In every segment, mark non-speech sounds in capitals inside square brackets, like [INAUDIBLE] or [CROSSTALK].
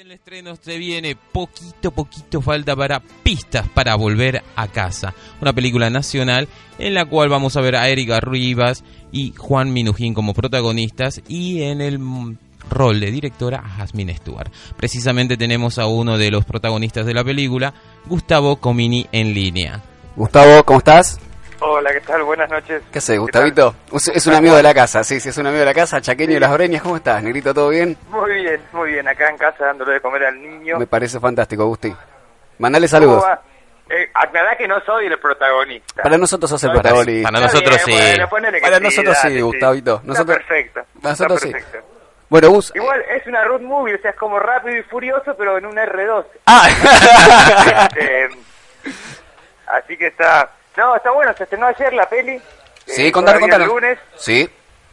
El estreno se viene poquito, poquito falta para pistas para volver a casa. Una película nacional en la cual vamos a ver a Erika Rivas y Juan Minujín como protagonistas y en el rol de directora a Jasmine Stewart. Precisamente tenemos a uno de los protagonistas de la película, Gustavo Comini en línea. Gustavo, ¿cómo estás? Hola, ¿qué tal? Buenas noches. ¿Qué haces, Gustavito? Es un amigo de la casa, sí, sí, es un amigo de la casa, chaqueño de las Oreñas, ¿cómo estás? Negrito, ¿todo bien? Muy bien, muy bien, acá en casa dándole de comer al niño. Me parece fantástico, Gusti. Mandale saludos. Eh, aclará que no soy el protagonista. Para nosotros sos el protagonista. Para nosotros sí. Para nosotros sí, Gustavito. Nosotros... Está perfecto. Nosotros está perfecto. sí. Bueno, Gus. Igual es una road movie, o sea, es como rápido y furioso, pero en un R2. Ah. [LAUGHS] Este, así que está. No, está bueno, se estrenó ayer la peli. Sí, eh, contalo, todavía el contalo. lunes. Sí.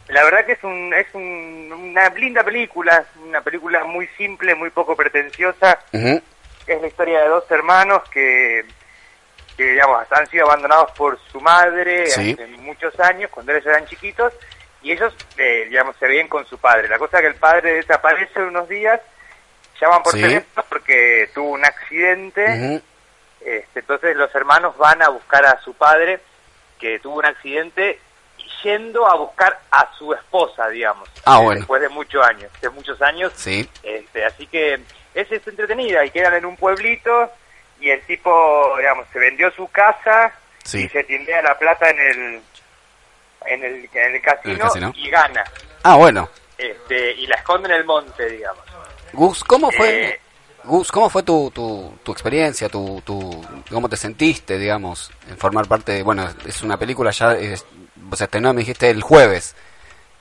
La verdad que es, un, es un- una linda película, una película muy simple, muy poco pretenciosa. Es la historia de dos hermanos que, que digamos, han sido abandonados por su madre Sí. hace muchos años, cuando ellos eran chiquitos, y ellos, eh, digamos, se ven con su padre. La cosa es que el padre desaparece unos días, llaman por Sí. teléfono porque tuvo un accidente, este, entonces los hermanos van a buscar a su padre que tuvo un accidente yendo a buscar a su esposa, digamos. Ah, eh, bueno. Después de muchos años, de muchos años. Sí. Este, así que es, es entretenida y quedan en un pueblito y el tipo, digamos, se vendió su casa Sí. y se tindea la plata en el en el, en el casino, casino. y gana. Ah, bueno. Este, y la esconde en el monte, digamos. Gus, ¿cómo fue? Eh, Gus, ¿cómo fue tu, tu, tu experiencia, tu, tu, cómo te sentiste, digamos, en formar parte de, bueno, es una película ya, es, se estrenó, me dijiste, el jueves.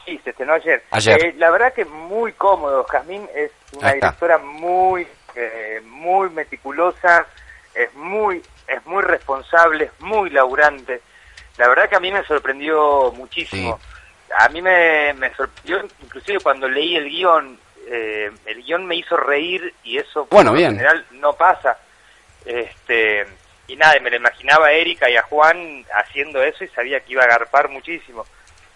Sí, se estrenó ayer. Ayer. Eh, la verdad que muy cómodo. Jazmín es una directora muy, eh, muy meticulosa, es muy, es muy responsable, es muy laburante. La verdad que a mí me sorprendió muchísimo. A mí me, me sorprendió, inclusive cuando leí el guion, eh, el guion me hizo reír y eso Bueno, bien. general no pasa. Este, y nada, me lo imaginaba a Erika y a Juan haciendo eso y sabía que iba a agarpar muchísimo.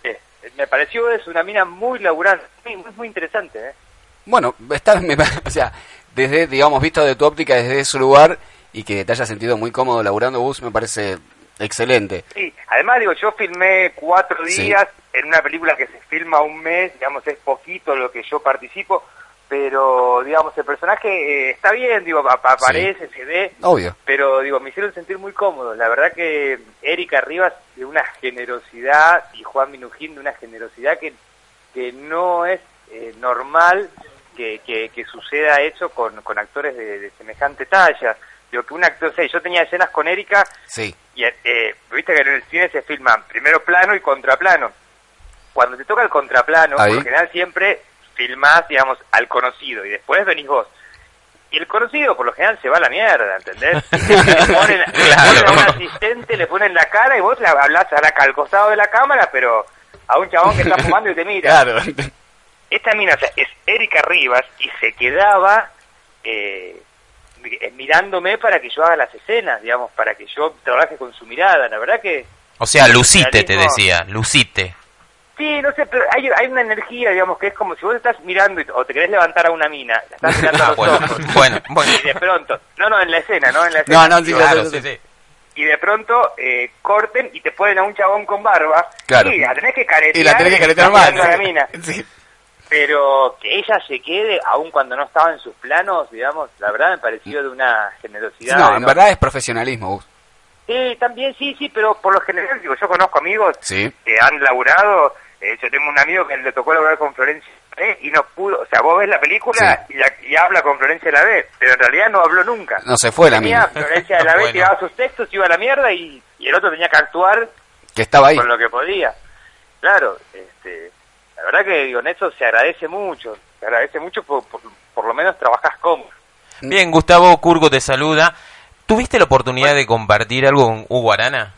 Eh, me pareció es una mina muy laburante, muy, muy, interesante. ¿eh? Bueno, está, [LAUGHS] me o sea, desde, digamos, visto de tu óptica desde ese lugar y que te hayas sentido muy cómodo laburando Gus, me parece excelente. Sí, además digo, yo filmé cuatro Sí. días en una película que se filma un mes, digamos, es poquito lo que yo participo, pero digamos, el personaje eh, está bien, digo, ap- aparece, se ve, Obvio. pero digo, me hicieron sentir muy cómodo. La verdad que Erika Rivas de una generosidad y Juan Minujín de una generosidad que, que no es eh, normal que, que, que suceda eso con, con actores de, de semejante talla. Digo, que un actor, o sea, yo tenía escenas con Erika Sí. y eh, viste que en el cine se filman primero plano y contraplano. Cuando te toca el contraplano, Ahí. por general siempre filmás, digamos, al conocido y después venís vos. Y el conocido, por lo general, se va a la mierda, ¿entendés? [LAUGHS] le ponen, le ponen a un asistente, le ponen la cara y vos le hablás ahora al costado de la cámara, pero a un chabón que está [LAUGHS] fumando y te mira. Claro. Esta mina, o sea, es Erika Rivas y se quedaba eh, mi- mirándome para que yo haga las escenas, digamos, para que yo trabaje con su mirada. La verdad que O sea, lucite, te decía, lucite. Sí, no sé, pero hay, hay una energía, digamos, que es como si vos estás mirando y- o te querés levantar a una mina, la estás mirando a Ah, los bueno, ojos, [LAUGHS] bueno, bueno. y de pronto, no, no, en la escena, ¿no? En la escena. No, no, sí, Y claro, sí, sí. Y de pronto eh, corten y te ponen a un chabón con barba, Claro. y la tenés que caretear. Y la tenés que caretear más. a la mina. [LAUGHS] Sí. Pero que ella se quede, aun cuando no estaba en sus planos, digamos, la verdad me pareció de una generosidad. No, en ¿no? verdad es profesionalismo, Gus. Sí, también sí, sí, pero por lo general, digo, yo conozco amigos Sí. que han laburado, eh, yo tengo un amigo que le tocó laburar con Florencia ¿eh? y no pudo, o sea, vos ves la película y, la- y habla con Florencia de la B, pero en realidad no habló nunca. No se fue la Tenía mina. Florencia de la [LAUGHS] B Bueno. tiraba sus textos, iba a la mierda y, y el otro tenía que actuar Que estaba ahí. con lo que podía. Claro, este, la verdad que digo, en eso se agradece mucho, se agradece mucho por, por, por lo menos trabajas cómodo. Bien, Gustavo Curgo te saluda. ¿Tuviste la oportunidad de compartir algo con Hugo Arana?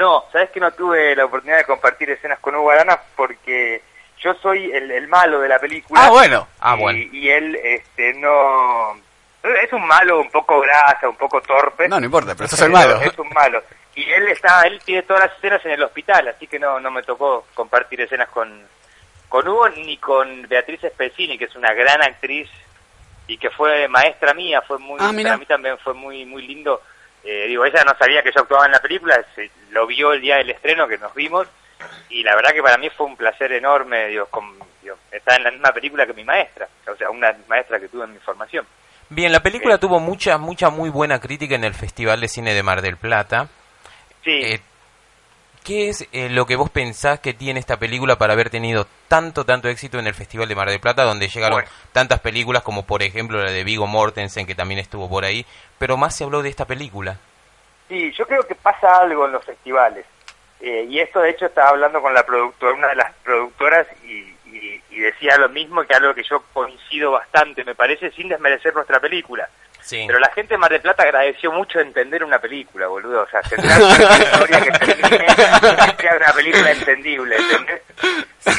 No, sabes que no tuve la oportunidad de compartir escenas con Hugo Arana porque yo soy el, el malo de la película. Ah, bueno. Ah, y, bueno. y él este, no... Es un malo un poco grasa, un poco torpe. No, no importa, pero sos el malo. Es un malo. Y él está, él tiene todas las escenas en el hospital, así que no, no me tocó compartir escenas con, con Hugo ni con Beatriz Spezzini, que es una gran actriz y que fue maestra mía, fue muy, Ah, para mí también fue muy, muy lindo. Eh, digo, ella no sabía que yo actuaba en la película, se, lo vio el día del estreno que nos vimos y la verdad que para mí fue un placer enorme, digo, con, digo, estar en la misma película que mi maestra, o sea, una maestra que tuve en mi formación. Bien, la película Eh. tuvo mucha, mucha, muy buena crítica en el Festival de Cine de Mar del Plata. Sí, Eh, ¿Qué es eh, lo que vos pensás que tiene esta película para haber tenido tanto, tanto éxito en el Festival de Mar del Plata, donde llegaron Bueno. tantas películas como por ejemplo la de Vigo Mortensen, que también estuvo por ahí, pero más se habló de esta película? Sí, yo creo que pasa algo en los festivales. Eh, y esto, de hecho, estaba hablando con la productora, una de las productoras, y, y- y decía lo mismo, que algo que yo coincido bastante, me parece, sin desmerecer nuestra película. Sí. Pero la gente de Mar del Plata agradeció mucho entender una película, boludo. O sea, tendrá una historia que sea una película entendible, ¿entendés?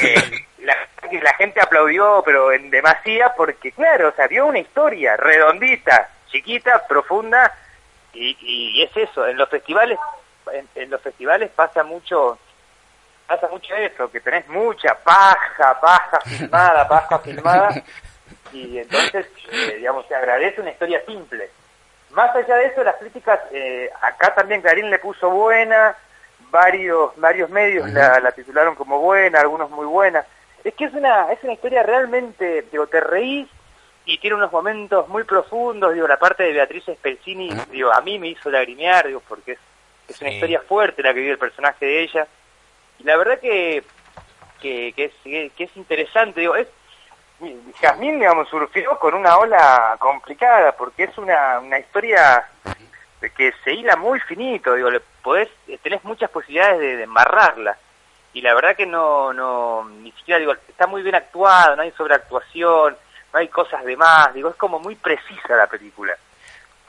Eh, la, la gente aplaudió, pero en demasía, porque, claro, o sea, vio una historia redondita, chiquita, profunda, y, y es eso. En los festivales, en, en los festivales pasa mucho pasa mucho eso, que tenés mucha paja, paja filmada, paja filmada, y entonces, eh, digamos, se agradece una historia simple. Más allá de eso, las críticas, eh, acá también Clarín le puso buena, varios varios medios la, la titularon como buena, algunos muy buena. Es que es una es una historia realmente, digo, te reís y tiene unos momentos muy profundos, digo, la parte de Beatriz Spezzini, digo, a mí me hizo lagrimear, digo, porque es, es una Sí. historia fuerte la que vive el personaje de ella. Y la verdad que, que, que es, que es interesante, digo, es, Jazmín, digamos, surgió con una ola complicada, porque es una, una historia que se hila muy finito, digo, le podés, tenés muchas posibilidades de, de embarrarla. Y la verdad que no, no, ni siquiera, digo, está muy bien actuado, no hay sobreactuación, no hay cosas de más, digo, es como muy precisa la película.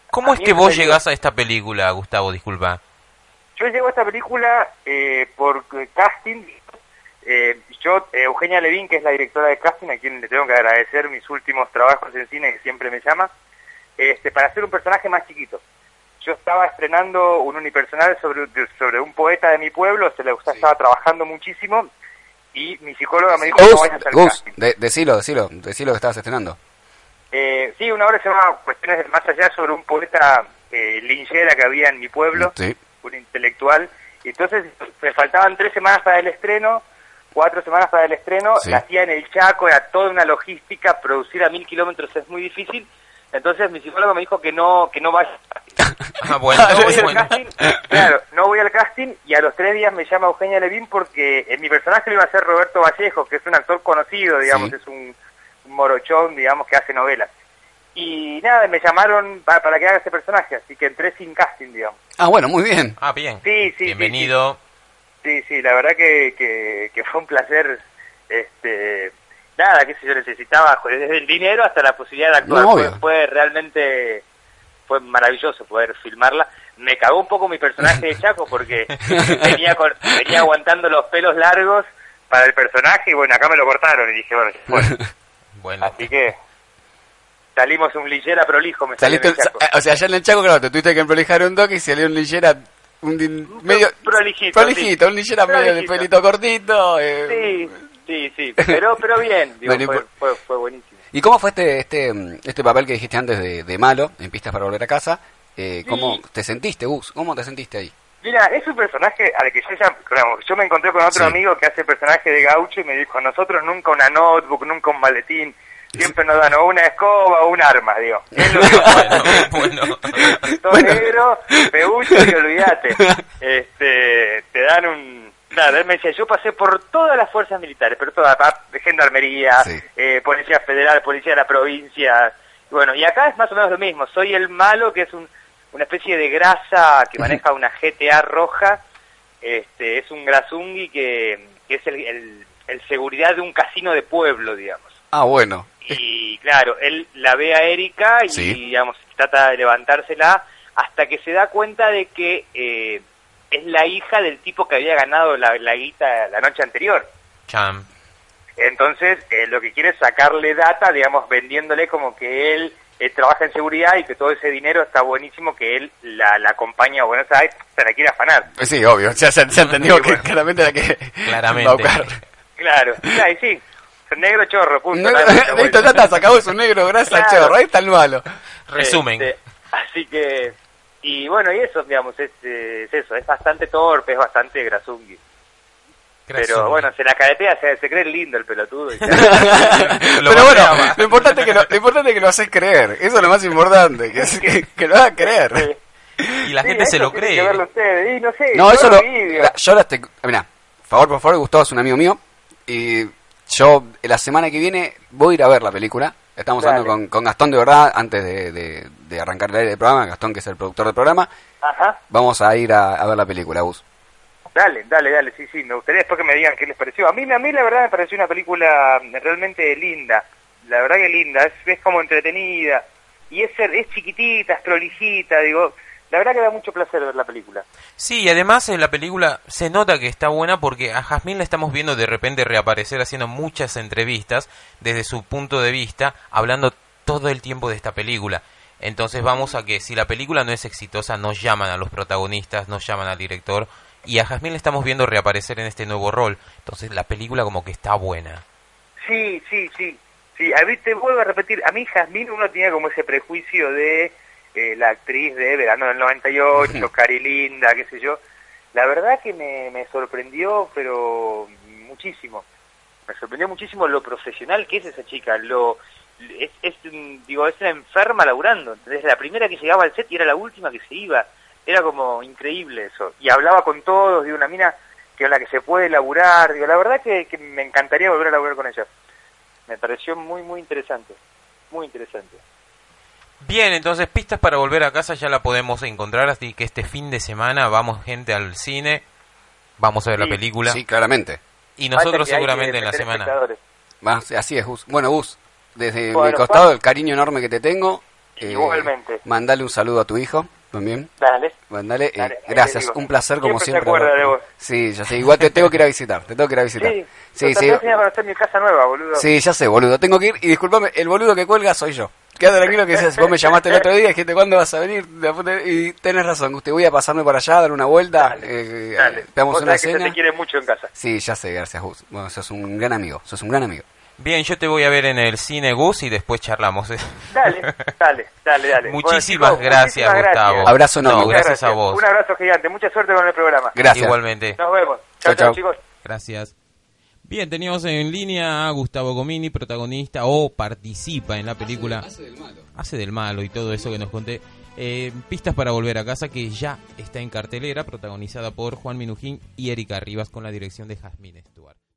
¿Cómo a es que vos dio- llegás a esta película, Gustavo? Disculpa. Yo llego a esta película eh, por casting. Eh, yo, eh, Eugenia Levin, que es la directora de casting, a quien le tengo que agradecer mis últimos trabajos en cine, que siempre me llama, este, para hacer un personaje más chiquito. Yo estaba estrenando un unipersonal sobre, sobre un poeta de mi pueblo, se le estaba trabajando muchísimo, y mi psicóloga me dijo, no Gus, vayas al Gus, casting. de- decilo, decilo, decilo que estabas estrenando. Eh, sí, una obra se llama Cuestiones del Más Allá sobre un poeta eh, linchera que había en mi pueblo. Sí. un intelectual. Entonces me faltaban tres semanas para el estreno, cuatro semanas para el estreno, Sí. la hacía en el Chaco, era toda una logística, producir a mil kilómetros es muy difícil. Entonces mi psicólogo me dijo que no, que no vaya. [LAUGHS] Ah, bueno, No voy al bueno. casting, claro, no voy al casting y a los tres días me llama Eugenia Levin porque en mi personaje lo iba a ser Roberto Vallejo, que es un actor conocido, digamos, Sí. es un, un morochón, digamos, que hace novelas. Y nada, me llamaron para, para que haga ese personaje, así que entré sin casting, digamos. Ah, bueno, muy bien. Ah, bien. Sí, sí, sí, Bienvenido. Sí, sí, la verdad que, que, que fue un placer. Este, nada, qué sé yo, necesitaba desde el dinero hasta la posibilidad de actuar. No, fue, realmente, fue maravilloso poder filmarla. Me cagó un poco mi personaje de Chaco porque [LAUGHS] venía, con- venía aguantando los pelos largos para el personaje y bueno, acá me lo cortaron y dije, bueno. Bueno, [LAUGHS] así que salimos un lillera prolijo, me Saliste, Chaco. o sea, allá en el Chaco, claro, te tuviste que emprolijar un toque y salió un linchera, un medio... prolijito, Prolijito, sí. un linchera medio de pelito cortito. eh. Sí, sí, sí, pero, pero bien, digo, Bueno, fue, fue, fue buenísimo. ¿Y cómo fue este, este, este papel que dijiste antes de, de malo, en Pistas para Volver a Casa? Eh, ¿Cómo Sí. te sentiste, Gus? ¿Cómo te sentiste ahí? Mira, es un personaje al que yo ya, yo me encontré con otro Sí. amigo que hace el personaje de Gaucho y me dijo, nosotros nunca una notebook, nunca un maletín, siempre nos dan o una escoba o un arma, digo. [LAUGHS] Es lo que bueno, bueno. Todo Bueno. negro, peucho y olvídate. Este, te dan un... Nada, él me decía, yo pasé por todas las fuerzas militares, pero todas, gendarmería, Sí. eh, policía federal, policía de la provincia. Y bueno, y acá es más o menos lo mismo. Soy el malo que es un, una especie de grasa que maneja una GTA roja. Este, es un grasungui que, que es el, el, el seguridad de un casino de pueblo, digamos. Ah, bueno. Y claro, él la ve a Erika y, Sí. digamos, trata de levantársela hasta que se da cuenta de que eh, es la hija del tipo que había ganado la, la guita la noche anterior. Cham. Entonces, eh, lo que quiere es sacarle data, digamos, vendiéndole como que él eh, trabaja en seguridad y que todo ese dinero está buenísimo, que él la, la acompaña a Buenos Aires, se la quiere afanar. Sí, obvio, se, se entendió que claramente la que Claramente. va a buscar. Claro, sí, un negro chorro, punto. Vuelta. [LAUGHS] ya está, se acabó, es un negro, gracias al Claro. chorro, ahí está el malo. Resumen. Este, así que, y bueno, y eso, digamos, es, eh, es eso, es bastante torpe, es bastante grasungui. Pero bueno, se la caretea, se, se cree lindo el pelotudo. [LAUGHS] y- [LAUGHS] Lo Pero bueno, lo importante, es que lo, lo importante es que lo haces creer, eso es lo más importante, que, que, que lo hagas creer. Y la Sí, gente se lo cree. que verlo ustedes, y no sé, No, yo eso lo... mira, Yo ahora estoy... Mira, favor, por favor, Gustavo es un amigo mío, y yo la semana que viene voy a ir a ver la película. Estamos Dale. hablando con, con Gastón de verdad, antes de, de, de arrancar el aire del programa, Gastón que es el productor del programa, Ajá, vamos a ir a, a ver la película, Gus. dale, dale, dale, sí, sí, me gustaría después que me digan qué les pareció. A mí, a mí la verdad me pareció una película realmente linda, la verdad que linda, es, es como entretenida, y es, es chiquitita, es prolijita, digo, la verdad que da mucho placer ver la película. Sí, y además en la película se nota que está buena porque a Jazmín la estamos viendo de repente reaparecer haciendo muchas entrevistas desde su punto de vista, hablando todo el tiempo de esta película. Entonces vamos a que si la película no es exitosa, nos llaman a los protagonistas, nos llaman al director, y a Jazmín la estamos viendo reaparecer en este nuevo rol. Entonces la película como que está buena. Sí, sí, sí. Sí, a mí te vuelvo a repetir, a mí Jazmín uno tenía como ese prejuicio de eh, la actriz de Verano del 98, Cari Linda, qué sé yo. La verdad que me, me sorprendió, pero muchísimo. Me sorprendió muchísimo lo profesional que es esa chica, lo es, es un- digo, es una enferma laburando. Desde la primera que llegaba al set y era la última que se iba. Era como increíble eso. Y hablaba con todos, de una mina que a la que se puede laburar. Digo, la verdad que, que me encantaría volver a laburar con ella. Me pareció muy, muy interesante. Muy interesante. Bien, entonces pistas para volver a casa ya la podemos encontrar, así que este fin de semana vamos gente al cine, vamos a ver la película Sí, claramente. y nosotros seguramente en la semana. sí, así es, Gus. Bueno, Gus, desde mi costado, Juan. el cariño enorme que te tengo. eh, Igualmente. Mandale un saludo a tu hijo también. Dale. Mandale, eh, Dale, gracias, un placer como Siempre se siempre. de vos. Sí, ya sé, igual te tengo que ir a visitar, te tengo que ir a [LAUGHS] visitar. Sí, sí, sí, tenía conocer mi casa nueva, boludo. sí, ya sé, boludo, tengo que ir y disculpame, el boludo que cuelga soy yo. Quédate tranquilo que vos me llamaste el otro día y dijiste cuándo vas a venir y tenés razón, te voy a pasarme para allá, dar una vuelta, Dale, eh, Dale. Vos una sabés que se cena. te quiere mucho en casa. Sí, ya sé, gracias, Gus. Bueno, sos un gran amigo, sos un gran amigo. Bien, yo te voy a ver en el cine Gus y después charlamos. Dale, [LAUGHS] dale, dale, dale. Bueno, Muchísimas gracias, muchísimas Gustavo. gracias. Abrazo enorme, No, gracias a vos. Un abrazo gigante. Mucha suerte con el programa. Gracias. Igualmente. Nos vemos. Chao, chao, chicos. Gracias. Bien, teníamos en línea a Gustavo Comini, protagonista o participa en la película. Hace del malo. Hace del malo y todo eso que nos conté. Eh, pistas para volver a casa que ya está en cartelera, protagonizada por Juan Minujín y Erika Rivas con la dirección de Jazmín Stuart.